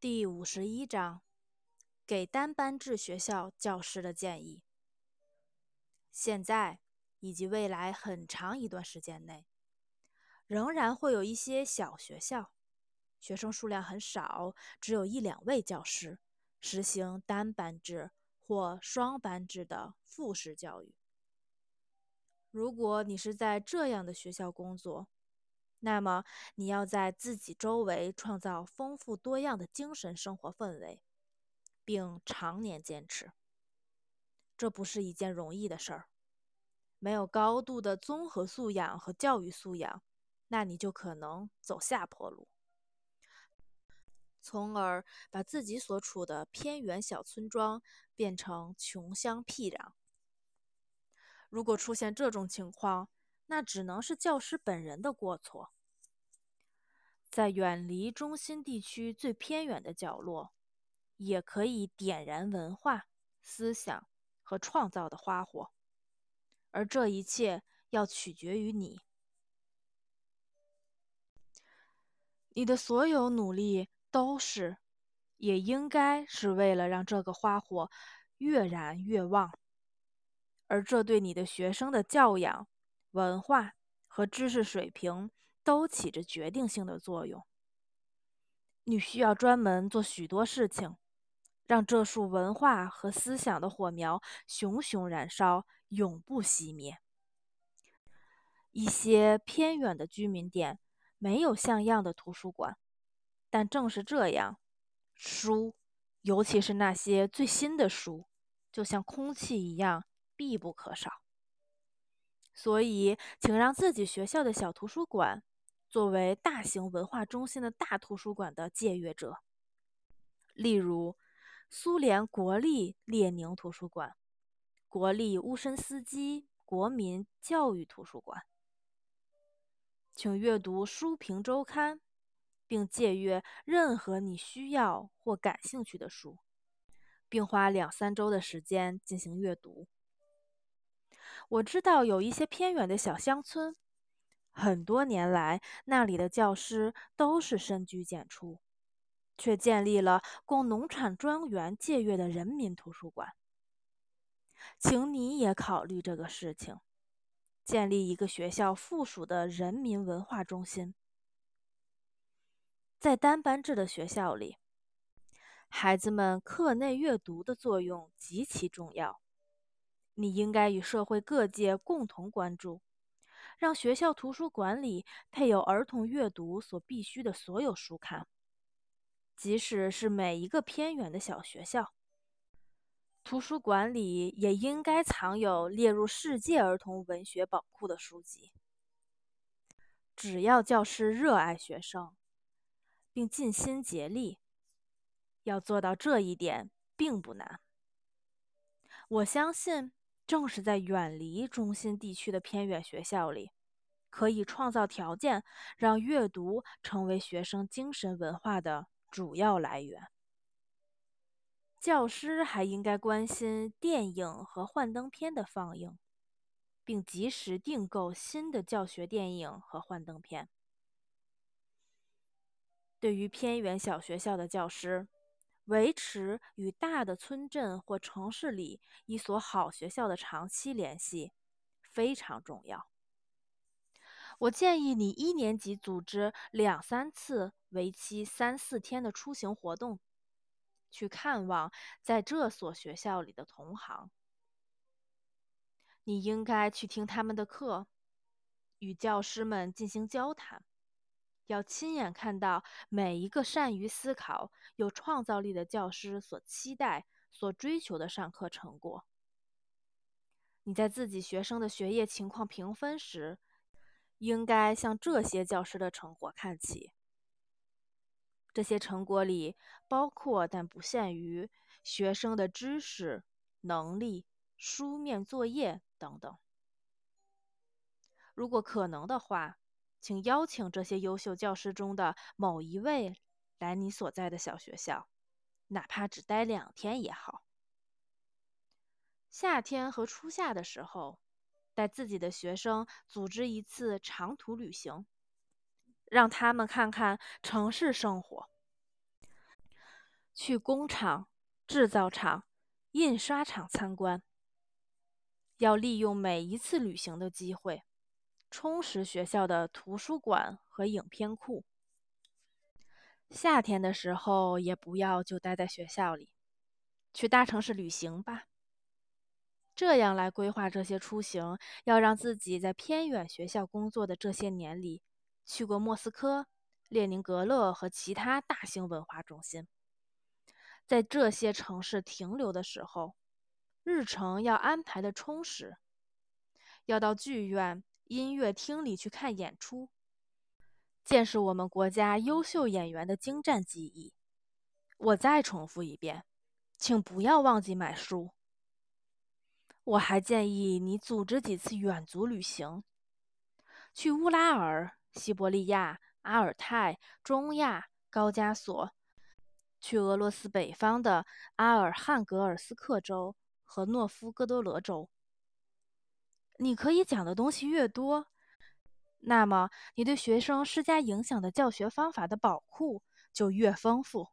第五十一章，给单班制学校教师的建议。现在以及未来很长一段时间内，仍然会有一些小学校，学生数量很少，只有一两位教师，实行单班制或双班制的复式教育。如果你是在这样的学校工作，那么，你要在自己周围创造丰富多样的精神生活氛围，并常年坚持。这不是一件容易的事儿。没有高度的综合素养和教育素养，那你就可能走下坡路，从而把自己所处的偏远小村庄变成穷乡僻壤。如果出现这种情况，那只能是教师本人的过错。在远离中心地区最偏远的角落，也可以点燃文化、思想和创造的花火，而这一切要取决于你。你的所有努力都是，也应该是为了让这个花火越燃越旺，而这对你的学生的教养、文化。和知识水平都起着决定性的作用。你需要专门做许多事情，让这束文化和思想的火苗熊熊燃烧，永不熄灭。一些偏远的居民点没有像样的图书馆，但正是这样，书，尤其是那些最新的书，就像空气一样必不可少。所以，请让自己学校的小图书馆作为大型文化中心的大图书馆的借阅者。例如，苏联国立列宁图书馆、国立乌申斯基国民教育图书馆。请阅读《书评周刊》，并借阅任何你需要或感兴趣的书，并花两三周的时间进行阅读。我知道有一些偏远的小乡村，很多年来那里的教师都是深居简出，却建立了供农产庄园借阅的人民图书馆。请你也考虑这个事情，建立一个学校附属的人民文化中心。在单班制的学校里，孩子们课内阅读的作用极其重要。你应该与社会各界共同关注，让学校图书馆里配有儿童阅读所必需的所有书刊。即使是每一个偏远的小学校，图书馆里也应该藏有列入世界儿童文学宝库的书籍。只要教师热爱学生，并尽心竭力，要做到这一点并不难。我相信。正是在远离中心地区的偏远学校里，可以创造条件，让阅读成为学生精神文化的主要来源。教师还应该关心电影和幻灯片的放映，并及时订购新的教学电影和幻灯片。对于偏远小学校的教师，维持与大的村镇或城市里一所好学校的长期联系非常重要。我建议你一年级组织两三次为期三四天的出行活动，去看望在这所学校里的同行。你应该去听他们的课，与教师们进行交谈。要亲眼看到每一个善于思考、有创造力的教师所期待、所追求的上课成果。你在自己学生的学业情况评分时，应该向这些教师的成果看齐。这些成果里包括但不限于学生的知识、能力、书面作业等等。如果可能的话。请邀请这些优秀教师中的某一位来你所在的小学校，哪怕只待两天也好。夏天和初夏的时候，带自己的学生组织一次长途旅行，让他们看看城市生活，去工厂、制造厂、印刷厂参观。要利用每一次旅行的机会，充实学校的图书馆和影片库。夏天的时候，也不要就待在学校里，去大城市旅行吧。这样来规划这些出行，要让自己在偏远学校工作的这些年里，去过莫斯科、列宁格勒和其他大型文化中心。在这些城市停留的时候。日程要安排的充实，要到剧院、音乐厅里去看演出，见识我们国家优秀演员的精湛技艺。我再重复一遍，请不要忘记买书。我还建议你组织几次远足旅行，去乌拉尔、西伯利亚、阿尔泰、中亚、高加索，去俄罗斯北方的阿尔汉格尔斯克州。和诺夫哥德罗州，你可以讲的东西越多，那么你对学生施加影响的教学方法的宝库就越丰富。